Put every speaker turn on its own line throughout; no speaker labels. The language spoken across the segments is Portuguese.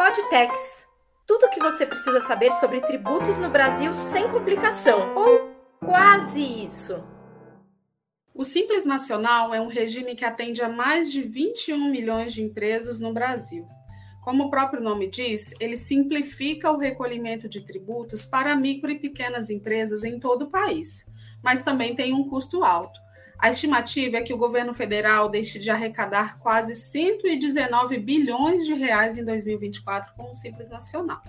Podtex. Tudo o que você precisa saber sobre tributos no Brasil sem complicação, ou quase isso.
O Simples Nacional é um regime que atende a mais de 21 milhões de empresas no Brasil. Como o próprio nome diz, ele simplifica o recolhimento de tributos para micro e pequenas empresas em todo o país, mas também tem um custo alto. A estimativa é que o governo federal deixe de arrecadar quase 119 bilhões de reais em 2024 com o Simples Nacional.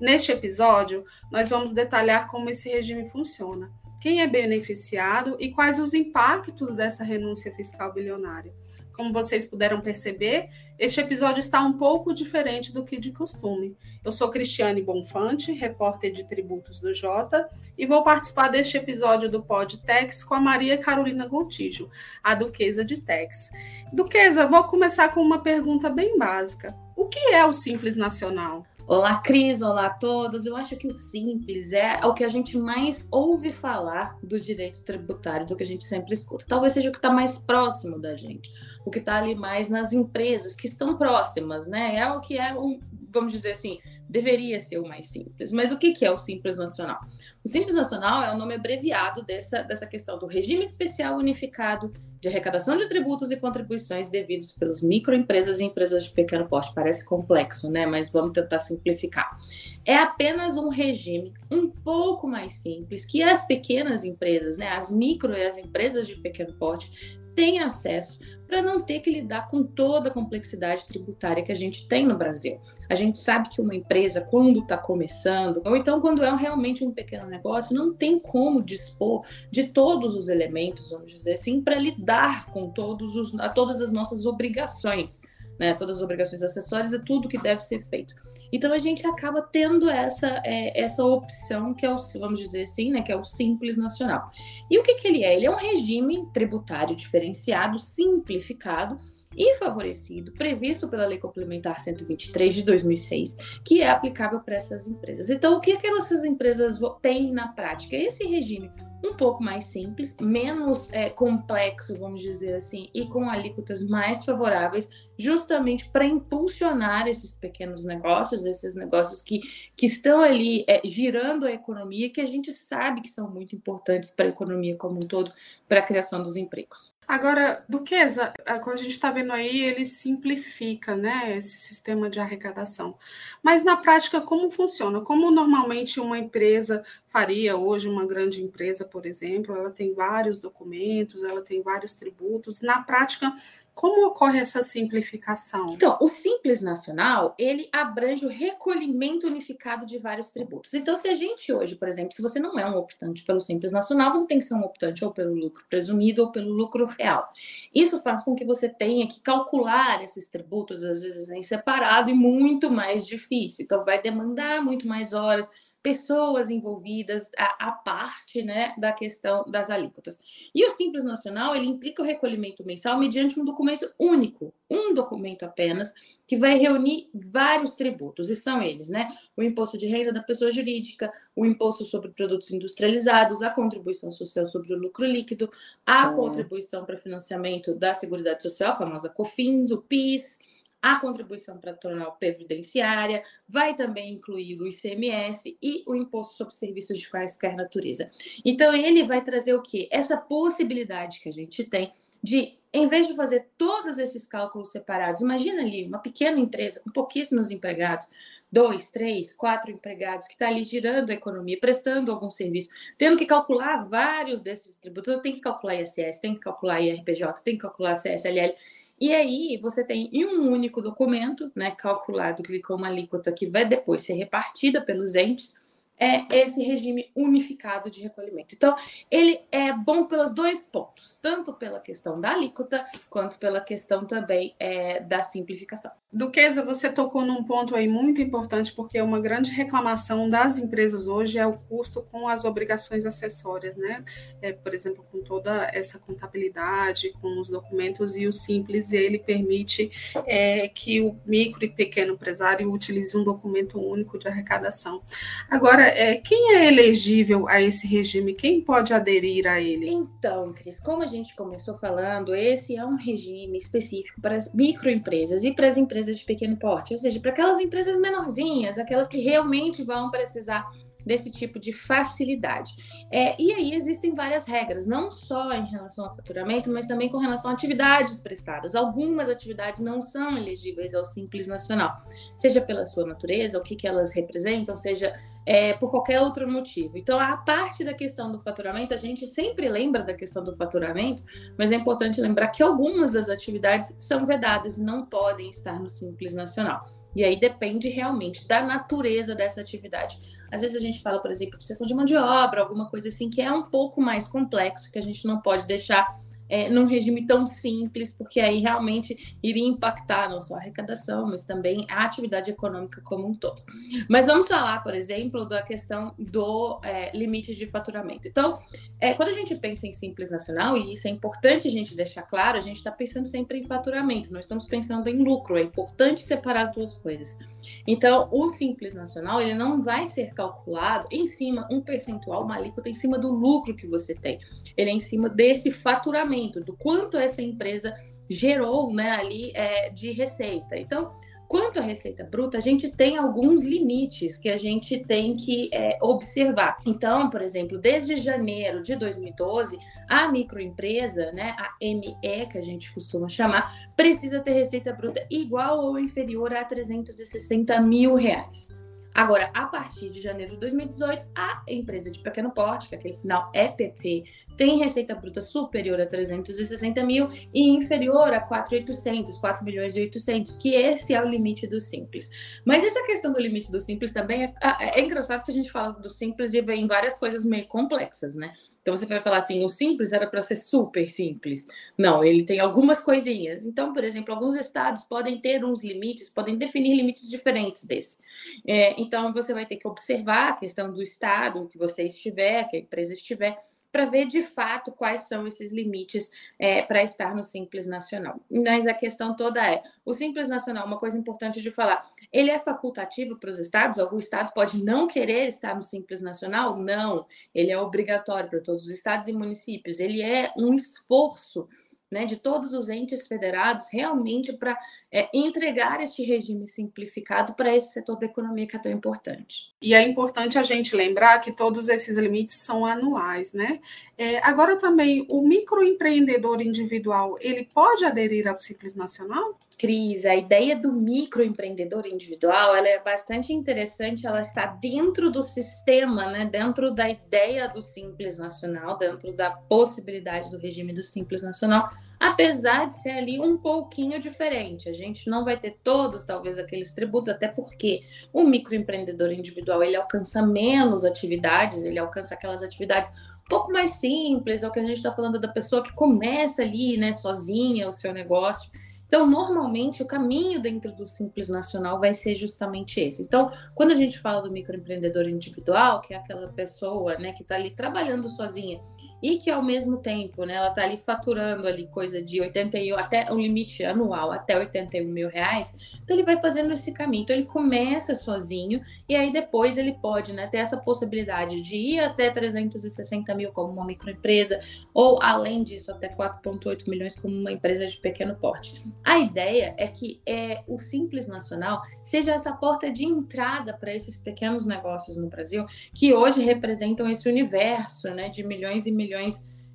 Neste episódio, nós vamos detalhar como esse regime funciona, quem é beneficiado e quais os impactos dessa renúncia fiscal bilionária. Como vocês puderam perceber, este episódio está um pouco diferente do que de costume. Eu sou Cristiane Bonfante, repórter de tributos do Jota, e vou participar deste episódio do Podtex com a Maria Carolina Gontijo, a Duquesa de Tex. Duquesa, vou começar com uma pergunta bem básica. O que é o Simples Nacional?
Olá, Cris, olá a todos. Eu acho que o simples é o que a gente mais ouve falar do direito tributário, do que a gente sempre escuta. Talvez seja o que está mais próximo da gente, o que está ali mais nas empresas que estão próximas, né? É o que é um, vamos dizer assim, deveria ser o mais simples. Mas o que, que é o Simples Nacional? O Simples Nacional é o nome abreviado dessa, dessa questão do regime especial unificado de arrecadação de tributos e contribuições devidos pelas microempresas e empresas de pequeno porte. Parece complexo, né? Mas vamos tentar simplificar. É apenas um regime um pouco mais simples que as pequenas empresas, né, as micro e as empresas de pequeno porte têm acesso para não ter que lidar com toda a complexidade tributária que a gente tem no Brasil. A gente sabe que uma empresa, quando está começando, ou então quando é realmente um pequeno negócio, não tem como dispor de todos os elementos, vamos dizer assim, para lidar com todos os, todas as nossas obrigações, né? todas as obrigações acessórias e tudo que deve ser feito. Então a gente acaba tendo essa, é, essa opção que é o, vamos dizer assim, né, que é o simples nacional. E o que, que ele é? Ele é um regime tributário diferenciado, simplificado e favorecido, previsto pela Lei Complementar 123 de 2006, que é aplicável para essas empresas. Então, o que aquelas empresas têm na prática? Esse regime um pouco mais simples, menos é, complexo, vamos dizer assim, e com alíquotas mais favoráveis, justamente para impulsionar esses pequenos negócios, esses negócios que, que estão ali é, girando a economia, que a gente sabe que são muito importantes para a economia como um todo, para a criação dos empregos.
Agora, Duquesa, como a gente está vendo aí, ele simplifica né, esse sistema de arrecadação. Mas na prática, como funciona? Como normalmente uma empresa faria hoje, uma grande empresa, por exemplo, ela tem vários documentos, ela tem vários tributos. Na prática, como ocorre essa simplificação?
Então, o Simples Nacional, ele abrange o recolhimento unificado de vários tributos. Então, se a gente hoje, por exemplo, se você não é um optante pelo Simples Nacional, você tem que ser um optante ou pelo lucro presumido ou pelo lucro real. Isso faz com que você tenha que calcular esses tributos, às vezes em separado, e muito mais difícil. Então, vai demandar muito mais horas, pessoas envolvidas a, a, parte né, da questão das alíquotas. E o Simples Nacional, ele implica o recolhimento mensal mediante um documento único, um documento apenas, que vai reunir vários tributos, e são eles, né? O imposto de renda da pessoa jurídica, o imposto sobre produtos industrializados, a contribuição social sobre o lucro líquido, a contribuição para financiamento da Seguridade Social, a famosa COFINS, o PIS, a contribuição patronal previdenciária, vai também incluir o ICMS e o imposto sobre serviços de quaisquer natureza. Então, ele vai trazer o quê? Essa possibilidade que a gente tem de, em vez de fazer todos esses cálculos separados, imagina ali uma pequena empresa com pouquíssimos empregados, dois, três, quatro empregados, que está ali girando a economia, prestando algum serviço, tendo que calcular vários desses tributos, tem que calcular ISS, tem que calcular IRPJ, tem que calcular CSLL. E aí você tem em um único documento, né, calculado com uma alíquota que vai depois ser repartida pelos entes, é esse regime unificado de recolhimento. Então, ele é bom pelos dois pontos, tanto pela questão da alíquota, quanto pela questão também é, da simplificação.
Duquesa, você tocou num ponto aí muito importante, porque uma grande reclamação das empresas hoje é o custo com as obrigações acessórias, né? É, por exemplo, com toda essa contabilidade, com os documentos, e o Simples, ele permite é, que o micro e pequeno empresário utilize um documento único de arrecadação. Agora, é, quem é elegível a esse regime? Quem pode aderir a ele?
Então, Cris, como a gente começou falando, esse é um regime específico para as microempresas e para as empresas de pequeno porte, ou seja, para aquelas empresas menorzinhas, aquelas que realmente vão precisar desse tipo de facilidade. É, e aí existem várias regras, não só em relação ao faturamento, mas também com relação a atividades prestadas. Algumas atividades não são elegíveis ao Simples Nacional, seja pela sua natureza, o que, que elas representam, seja é, por qualquer outro motivo. Então, a parte da questão do faturamento, a gente sempre lembra da questão do faturamento, mas é importante lembrar que algumas das atividades são vedadas e não podem estar no Simples Nacional. E aí depende realmente da natureza dessa atividade. Às vezes a gente fala, por exemplo, de sessão de mão de obra, alguma coisa assim que é um pouco mais complexo, que a gente não pode deixar é, num regime tão simples, porque aí realmente iria impactar não só a arrecadação, mas também a atividade econômica como um todo. Mas vamos falar, por exemplo, da questão do é, limite de faturamento. Então, é, quando a gente pensa em Simples Nacional, e isso é importante a gente deixar claro, a gente está pensando sempre em faturamento, não estamos pensando em lucro, é importante separar as duas coisas. Então, o Simples Nacional, ele não vai ser calculado em cima, um percentual, uma alíquota em cima do lucro que você tem. Ele é em cima desse faturamento, do quanto essa empresa gerou né, ali é, de receita. Então, Quanto à receita bruta, a gente tem alguns limites que a gente tem que é, observar. Então, por exemplo, desde janeiro de 2012, a microempresa, né, a ME, que a gente costuma chamar, precisa ter receita bruta igual ou inferior a 360 mil reais. Agora, a partir de janeiro de 2018, a empresa de pequeno porte, que é aquele final EPP, tem receita bruta superior a 360 mil e inferior a 4,800, 4 milhões e 800, que esse é o limite do simples. Mas essa questão do limite do simples também é, é, é engraçado que a gente fala do simples e vem várias coisas meio complexas, né? Então você vai falar assim, o simples era para ser super simples. Não, ele tem algumas coisinhas. Então, por exemplo, alguns estados podem ter uns limites, podem definir limites diferentes desse. É, então você vai ter que observar a questão do estado que você estiver, que a empresa estiver, para ver de fato quais são esses limites é, para estar no Simples Nacional. Mas a questão toda é: o Simples Nacional, uma coisa importante de falar, ele é facultativo para os estados? Algum estado pode não querer estar no Simples Nacional? Não, ele é obrigatório para todos os estados e municípios. Ele é um esforço né, de todos os entes federados realmente para é, entregar este regime simplificado para esse setor da economia que é tão importante.
E é importante a gente lembrar que todos esses limites são anuais, né? É, agora também, o microempreendedor individual, ele pode aderir ao Simples Nacional?
Cris, a ideia do microempreendedor individual, ela é bastante interessante, ela está dentro do sistema, né, dentro da ideia do Simples Nacional, dentro da possibilidade do regime do Simples Nacional, apesar de ser ali um pouquinho diferente. A gente não vai ter todos, talvez, aqueles tributos, até porque o microempreendedor individual, ele alcança menos atividades, ele alcança aquelas atividades um pouco mais simples, é o que a gente está falando da pessoa que começa ali, né, sozinha o seu negócio. Então, normalmente, o caminho dentro do Simples Nacional vai ser justamente esse. Então, quando a gente fala do microempreendedor individual, que é aquela pessoa né, que está ali trabalhando sozinha e que ao mesmo tempo, né, ela está ali faturando ali coisa de 81 até o limite anual até 81 mil reais, então ele vai fazendo esse caminho. Então ele começa sozinho e aí depois ele pode, né, ter essa possibilidade de ir até 360 mil como uma microempresa ou além disso até 4,8 milhões como uma empresa de pequeno porte. A ideia é que é, o Simples Nacional seja essa porta de entrada para esses pequenos negócios no Brasil que hoje representam esse universo, né, de milhões e milhões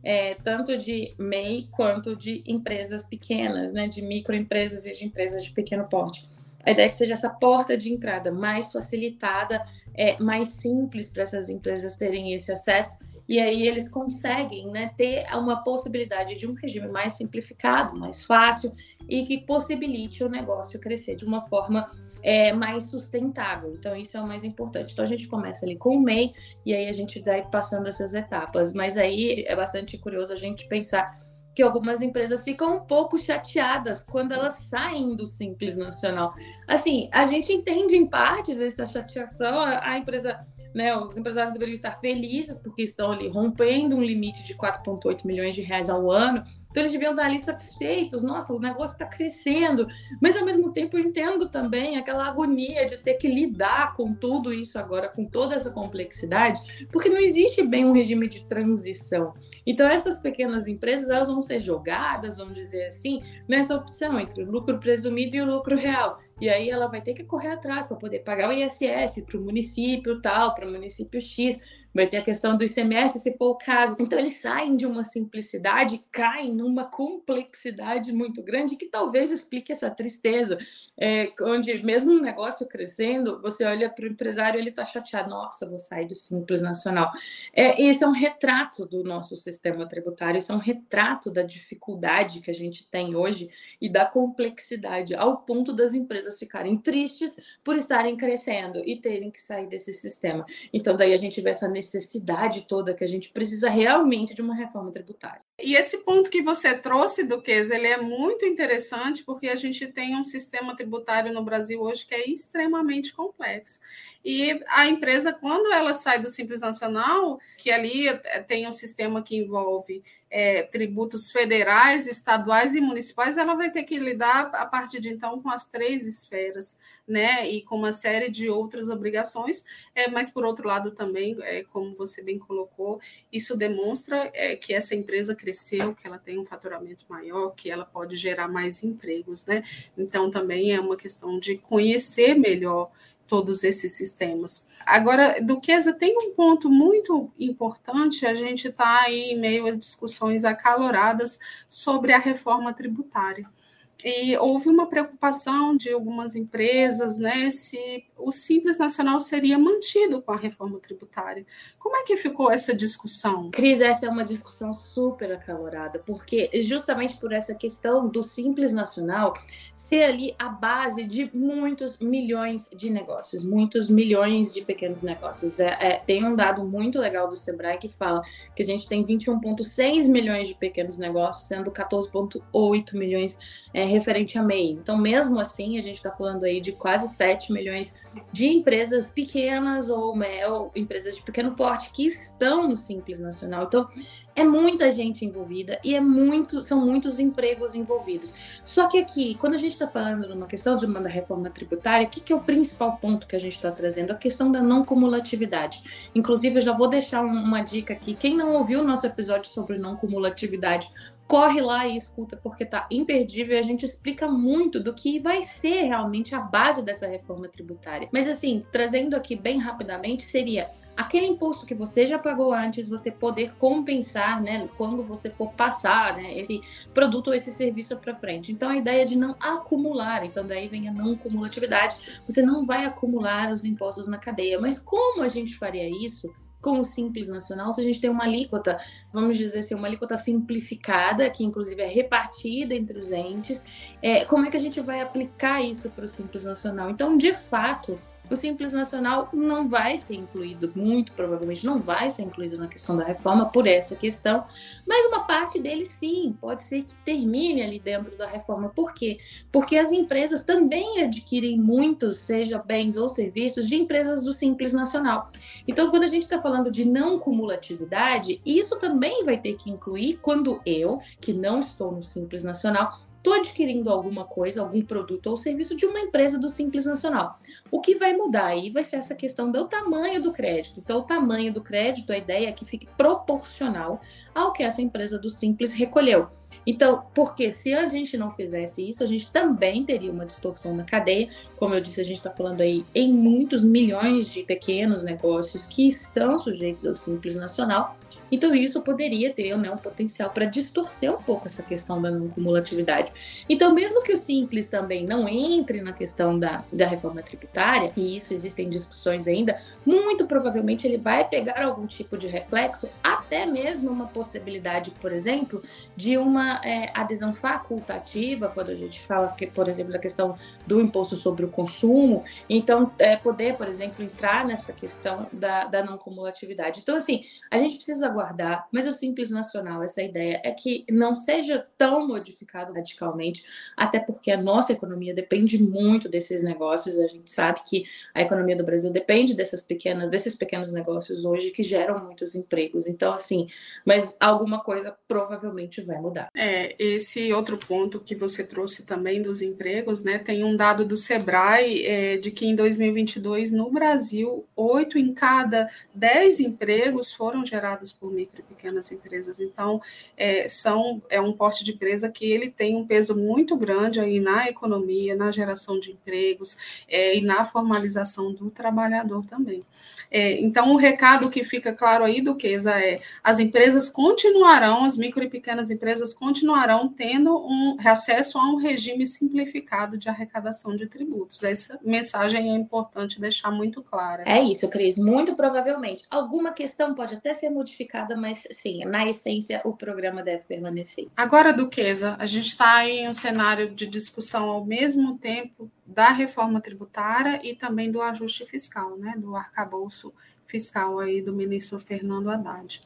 é, tanto de MEI quanto de empresas pequenas, né, de microempresas e de empresas de pequeno porte. A ideia é que seja essa porta de entrada mais facilitada, é, mais simples para essas empresas terem esse acesso, e aí eles conseguem né, ter uma possibilidade de um regime mais simplificado, mais fácil, e que possibilite o negócio crescer de uma forma é, mais sustentável. Então, isso é o mais importante. Então, a gente começa ali com o MEI e aí a gente vai passando essas etapas. Mas aí é bastante curioso a gente pensar que algumas empresas ficam um pouco chateadas quando elas saem do Simples Nacional. Assim, a gente entende em partes essa chateação, a empresa né, os empresários deveriam estar felizes porque estão ali rompendo um limite de 4,8 milhões de reais ao ano Então eles deviam estar ali satisfeitos, nossa, o negócio está crescendo, mas ao mesmo tempo eu entendo também aquela agonia de ter que lidar com tudo isso agora, com toda essa complexidade, porque não existe bem um regime de transição. Então essas pequenas empresas elas vão ser jogadas, vamos dizer assim, nessa opção entre o lucro presumido e o lucro real. E aí ela vai ter que correr atrás para poder pagar o ISS para o município tal, para o município X vai ter a questão do ICMS, se for o caso. Então, eles saem de uma simplicidade e caem numa complexidade muito grande que talvez explique essa tristeza, é, onde mesmo um negócio crescendo, você olha para o empresário ele está chateado, nossa, vou sair do Simples Nacional. É, esse é um retrato do nosso sistema tributário, isso é um retrato da dificuldade que a gente tem hoje e da complexidade, ao ponto das empresas ficarem tristes por estarem crescendo e terem que sair desse sistema. Então, daí a gente vê essa necessidade necessidade toda que a gente precisa realmente de uma reforma tributária.
E esse ponto que você trouxe, Duques, ele é muito interessante porque a gente tem um sistema tributário no Brasil hoje que é extremamente complexo. E a empresa, quando ela sai do Simples Nacional, que ali tem um sistema que envolve é, tributos federais, estaduais e municipais, ela vai ter que lidar a partir de então com as três esferas, né? E com uma série de outras obrigações, é, mas por outro lado também, é, como você bem colocou, isso demonstra é, que essa empresa cresceu, que ela tem um faturamento maior, que ela pode gerar mais empregos, né? Então também é uma questão de conhecer melhor todos esses sistemas. Agora, Duquesa, tem um ponto muito importante, a gente está aí em meio a discussões acaloradas sobre a reforma tributária. E houve uma preocupação de algumas empresas, né, se o Simples Nacional seria mantido com a reforma tributária. Como é que ficou essa discussão?
Cris, essa é uma discussão super acalorada, porque justamente por essa questão do Simples Nacional ser ali a base de muitos milhões de negócios, muitos milhões de pequenos negócios. É, é, tem um dado muito legal do Sebrae que fala que a gente tem 21,6 milhões de pequenos negócios, sendo 14,8 milhões é, referente a MEI. Então, mesmo assim, a gente está falando aí de quase 7 milhões de empresas pequenas ou, ou empresas de pequeno porte que estão no Simples Nacional. Então, é muita gente envolvida e é muito, são muitos empregos envolvidos. Só que aqui, quando a gente está falando numa questão de uma reforma tributária, o que, que é o principal ponto que a gente está trazendo? A questão da não cumulatividade. Inclusive, eu já vou deixar uma dica aqui. Quem não ouviu o nosso episódio sobre não cumulatividade, corre lá e escuta, porque tá imperdível. A gente explica muito do que vai ser realmente a base dessa reforma tributária. Mas assim, trazendo aqui bem rapidamente, seria aquele imposto que você já pagou antes, você poder compensar, né, quando você for passar, né, esse produto ou esse serviço para frente. Então a ideia é de não acumular, então daí vem a não cumulatividade, você não vai acumular os impostos na cadeia. Mas como a gente faria isso? Com o Simples Nacional, se a gente tem uma alíquota, vamos dizer assim, uma alíquota simplificada, que inclusive é repartida entre os entes, é, como é que a gente vai aplicar isso para o Simples Nacional? Então, de fato, o Simples Nacional não vai ser incluído, muito provavelmente não vai ser incluído na questão da reforma por essa questão, mas uma parte dele sim, pode ser que termine ali dentro da reforma. Por quê? Porque as empresas também adquirem muitos, seja bens ou serviços, de empresas do Simples Nacional. Então, quando a gente está falando de não cumulatividade, isso também vai ter que incluir quando eu, que não estou no Simples Nacional, estou adquirindo alguma coisa, algum produto ou serviço de uma empresa do Simples Nacional. O que vai mudar aí vai ser essa questão do tamanho do crédito. Então, o tamanho do crédito, a ideia é que fique proporcional ao que essa empresa do Simples recolheu. Então, porque se a gente não fizesse isso, a gente também teria uma distorção na cadeia. Como eu disse, a gente está falando aí em muitos milhões de pequenos negócios que estão sujeitos ao Simples Nacional. Então, isso poderia ter né, um potencial para distorcer um pouco essa questão da não cumulatividade. Então, mesmo que o Simples também não entre na questão da, da reforma tributária, e isso existem discussões ainda, muito provavelmente ele vai pegar algum tipo de reflexo, até mesmo uma possibilidade, por exemplo, de uma é, adesão facultativa, quando a gente fala, que, por exemplo, da questão do imposto sobre o consumo, então, é, poder, por exemplo, entrar nessa questão da, da não cumulatividade. Então, assim, a gente precisa aguardar, mas o Simples Nacional, essa ideia é que não seja tão modificado radicalmente, até porque a nossa economia depende muito desses negócios, a gente sabe que a economia do Brasil depende dessas pequenas, desses pequenos negócios hoje que geram muitos empregos. Então, assim, mas alguma coisa provavelmente vai mudar.
É, esse outro ponto que você trouxe também dos empregos, né? Tem um dado do Sebrae é, de que em 2022 no Brasil, oito em cada dez empregos foram gerados por micro e pequenas empresas. Então, é, são é um porte de empresa que ele tem um peso muito grande aí na economia, na geração de empregos é, e na formalização do trabalhador também. É, então, o recado que fica claro aí, Duquesa, é as empresas continuarão, as micro e pequenas empresas continuarão tendo um acesso a um regime simplificado de arrecadação de tributos. Essa mensagem é importante deixar muito clara.
É isso, Cris. Muito provavelmente. Alguma questão pode até ser modificada, mas sim, na essência, o programa deve permanecer.
Agora, Duquesa, a gente está em um cenário de discussão ao mesmo tempo da reforma tributária e também do ajuste fiscal, né, do arcabouço fiscal aí do ministro Fernando Haddad.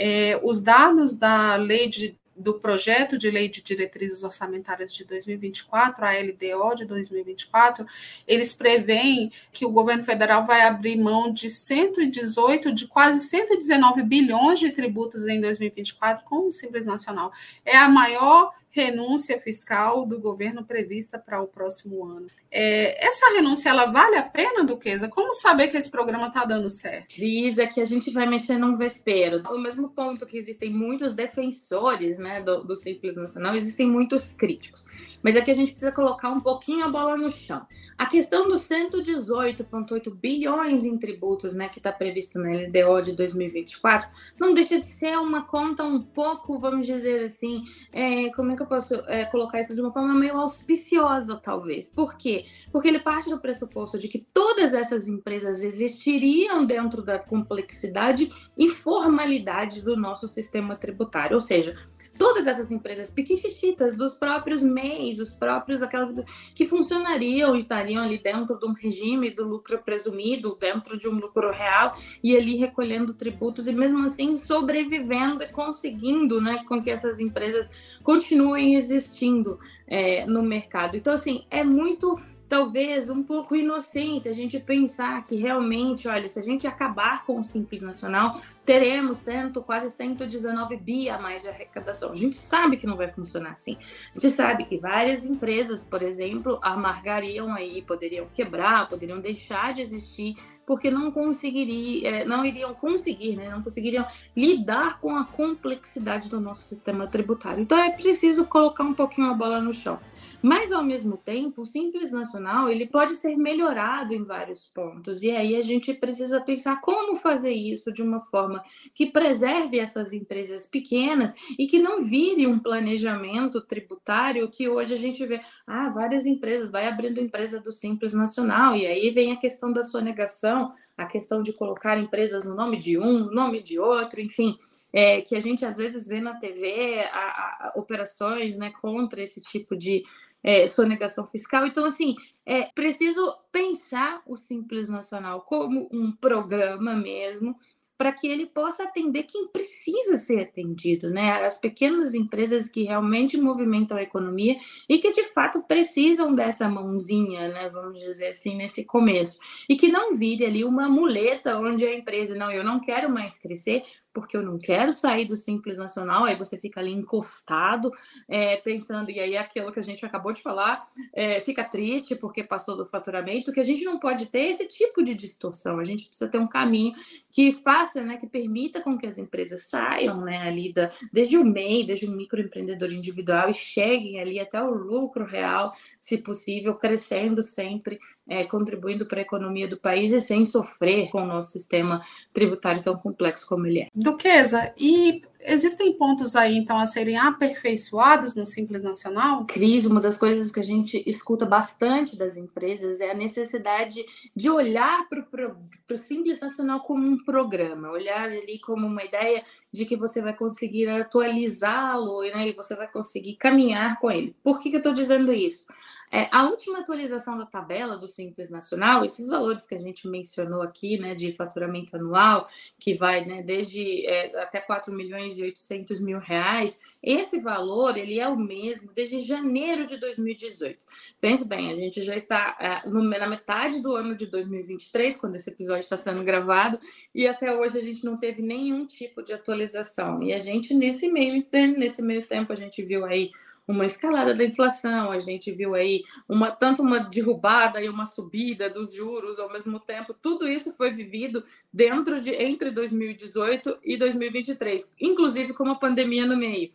É, os dados da lei de, do projeto de lei de diretrizes orçamentárias de 2024, a LDO de 2024, eles preveem que o governo federal vai abrir mão de 118, de quase 119 bilhões de tributos em 2024 com o Simples Nacional. É a maior renúncia fiscal do governo prevista para o próximo ano. É, essa renúncia, ela vale a pena, Duquesa? Como saber que esse programa está dando certo?
Diz é que a gente vai mexer num vespeiro. No mesmo ponto que existem muitos defensores né, do, do Simples Nacional, existem muitos críticos. Mas aqui a gente precisa colocar um pouquinho a bola no chão. A questão dos 118,8 bilhões em tributos, né, que está previsto na LDO de 2024, não deixa de ser uma conta um pouco, vamos dizer assim, é, como é que eu posso é, colocar isso de uma forma meio auspiciosa, talvez. Por quê? Porque ele parte do pressuposto de que todas essas empresas existiriam dentro da complexidade e formalidade do nosso sistema tributário, ou seja, todas essas empresas piquititas dos próprios MEIs, os próprios aquelas que funcionariam e estariam ali dentro de um regime do lucro presumido, dentro de um lucro real e ali recolhendo tributos e mesmo assim sobrevivendo e conseguindo, né, com que essas empresas continuem existindo é, no mercado. Então assim é muito talvez um pouco inocência a gente pensar que realmente, olha, se a gente acabar com o Simples Nacional, teremos cento, quase 119 bi a mais de arrecadação. A gente sabe que não vai funcionar assim. A gente sabe que várias empresas, por exemplo, amargariam aí, poderiam quebrar, poderiam deixar de existir porque não conseguiriam, é, não iriam conseguir, né, não conseguiriam lidar com a complexidade do nosso sistema tributário. Então é preciso colocar um pouquinho a bola no chão. Mas ao mesmo tempo, o Simples Nacional ele pode ser melhorado em vários pontos. E aí a gente precisa pensar como fazer isso de uma forma que preserve essas empresas pequenas e que não vire um planejamento tributário que hoje a gente vê, ah, várias empresas, vai abrindo empresa do Simples Nacional, e aí vem a questão da sonegação, a questão de colocar empresas no nome de um, no nome de outro, enfim é, que a gente às vezes vê na TV a, a, operações né, contra esse tipo de é, sonegação fiscal. Então, assim, é preciso pensar o Simples Nacional como um programa mesmo para que ele possa atender quem precisa ser atendido, né? As pequenas empresas que realmente movimentam a economia e que de fato precisam dessa mãozinha, né? Vamos dizer assim, nesse começo. E que não vire ali uma muleta onde a empresa, não, eu não quero mais crescer, porque eu não quero sair do Simples Nacional, aí você fica ali encostado, é, pensando, e aí aquilo que a gente acabou de falar, é, fica triste porque passou do faturamento, que a gente não pode ter esse tipo de distorção, a gente precisa ter um caminho que faça, né, que permita com que as empresas saiam, né, ali da, desde o MEI, desde o microempreendedor individual e cheguem ali até o lucro real, se possível, crescendo sempre, é, contribuindo para a economia do país e sem sofrer com o nosso sistema tributário tão complexo como ele é.
Duquesa, e existem pontos aí, então, a serem aperfeiçoados no Simples Nacional?
Cris, uma das coisas que a gente escuta bastante das empresas é a necessidade de olhar para o Simples Nacional como um programa, olhar ali como uma ideia de que você vai conseguir atualizá-lo né, e você vai conseguir caminhar com ele. Por que, que eu estou dizendo isso? É, a última atualização da tabela do Simples Nacional, esses valores que a gente mencionou aqui, né, de faturamento anual, que vai né, desde é, até 4 milhões e 800 mil reais, esse valor ele é o mesmo desde janeiro de 2018. Pense bem, a gente já está é, no, na metade do ano de 2023, quando esse episódio está sendo gravado, e até hoje a gente não teve nenhum tipo de atualização. E a gente, nesse meio, nesse meio tempo, a gente viu aí uma escalada da inflação, a gente viu aí uma tanto uma derrubada e uma subida dos juros ao mesmo tempo. Tudo isso foi vivido dentro de entre 2018 e 2023, inclusive com uma pandemia no meio.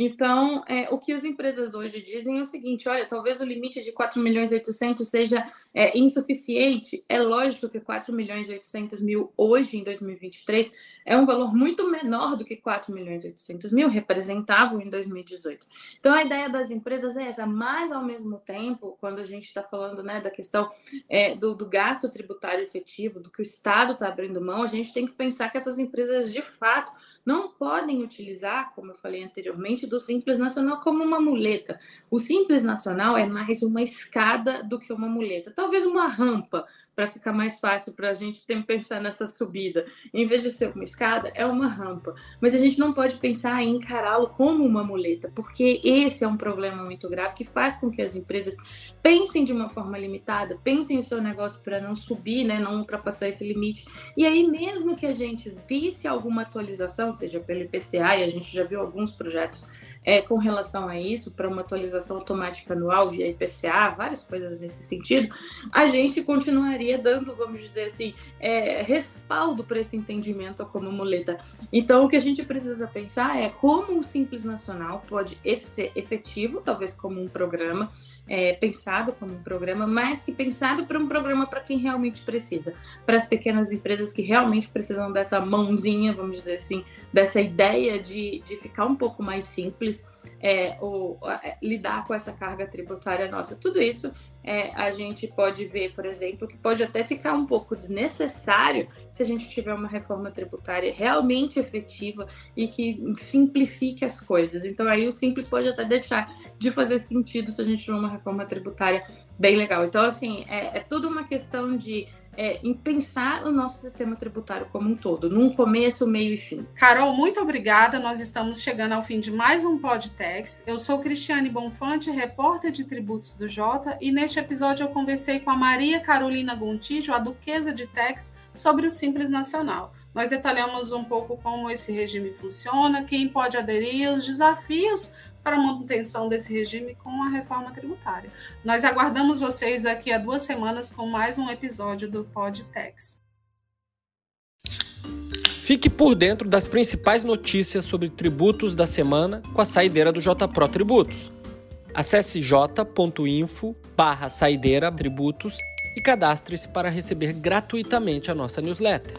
Então, é, o que as empresas hoje dizem é o seguinte: olha, talvez o limite de 4 milhões e 800 seja é, insuficiente. É lógico que 4 milhões e 800 mil hoje, em 2023, é um valor muito menor do que 4 milhões e 800 mil representavam em 2018. Então, a ideia das empresas é essa, mas ao mesmo tempo, quando a gente está falando né, da questão é, do, do gasto tributário efetivo, do que o Estado está abrindo mão, a gente tem que pensar que essas empresas, de fato, não podem utilizar, como eu falei anteriormente, do Simples Nacional como uma muleta. O Simples Nacional é mais uma escada do que uma muleta, talvez uma rampa para ficar mais fácil para a gente ter, pensar nessa subida. Em vez de ser uma escada, é uma rampa. Mas a gente não pode pensar em encará-lo como uma muleta, porque esse é um problema muito grave que faz com que as empresas pensem de uma forma limitada, pensem o seu negócio para não subir, né, não ultrapassar esse limite. E aí, mesmo que a gente visse alguma atualização, seja pelo IPCA, e a gente já viu alguns projetos é, com relação a isso, para uma atualização automática anual via IPCA, várias coisas nesse sentido, a gente continuaria dando, vamos dizer assim, é, respaldo para esse entendimento como muleta. Então, o que a gente precisa pensar é como o Simples Nacional pode ser efetivo, talvez como um programa, é, pensado como um programa, mas que pensado para um programa para quem realmente precisa, para as pequenas empresas que realmente precisam dessa mãozinha, vamos dizer assim, dessa ideia de, de ficar um pouco mais simples é, ou é, lidar com essa carga tributária nossa. Tudo isso é, a gente pode ver, por exemplo, que pode até ficar um pouco desnecessário se a gente tiver uma reforma tributária realmente efetiva e que simplifique as coisas. Então aí o simples pode até deixar de fazer sentido se a gente tiver uma reforma tributária bem legal. Então, assim, é, é tudo uma questão de é, em pensar o nosso sistema tributário como um todo, num começo, meio e fim.
Carol, muito obrigada. Nós estamos chegando ao fim de mais um Podtex. Eu sou Cristiane Bonfante, repórter de tributos do Jota, e neste episódio eu conversei com a Maria Carolina Gontijo, a duquesa de Tex, sobre o Simples Nacional. Nós detalhamos um pouco como esse regime funciona, quem pode aderir, os desafios para a manutenção desse regime com a reforma tributária. Nós aguardamos vocês daqui a duas semanas com mais um episódio do Podtex.
Fique por dentro das principais notícias sobre tributos da semana com a saideira do JPRO Tributos. Acesse j.info barra saideira tributos e cadastre-se para receber gratuitamente a nossa newsletter.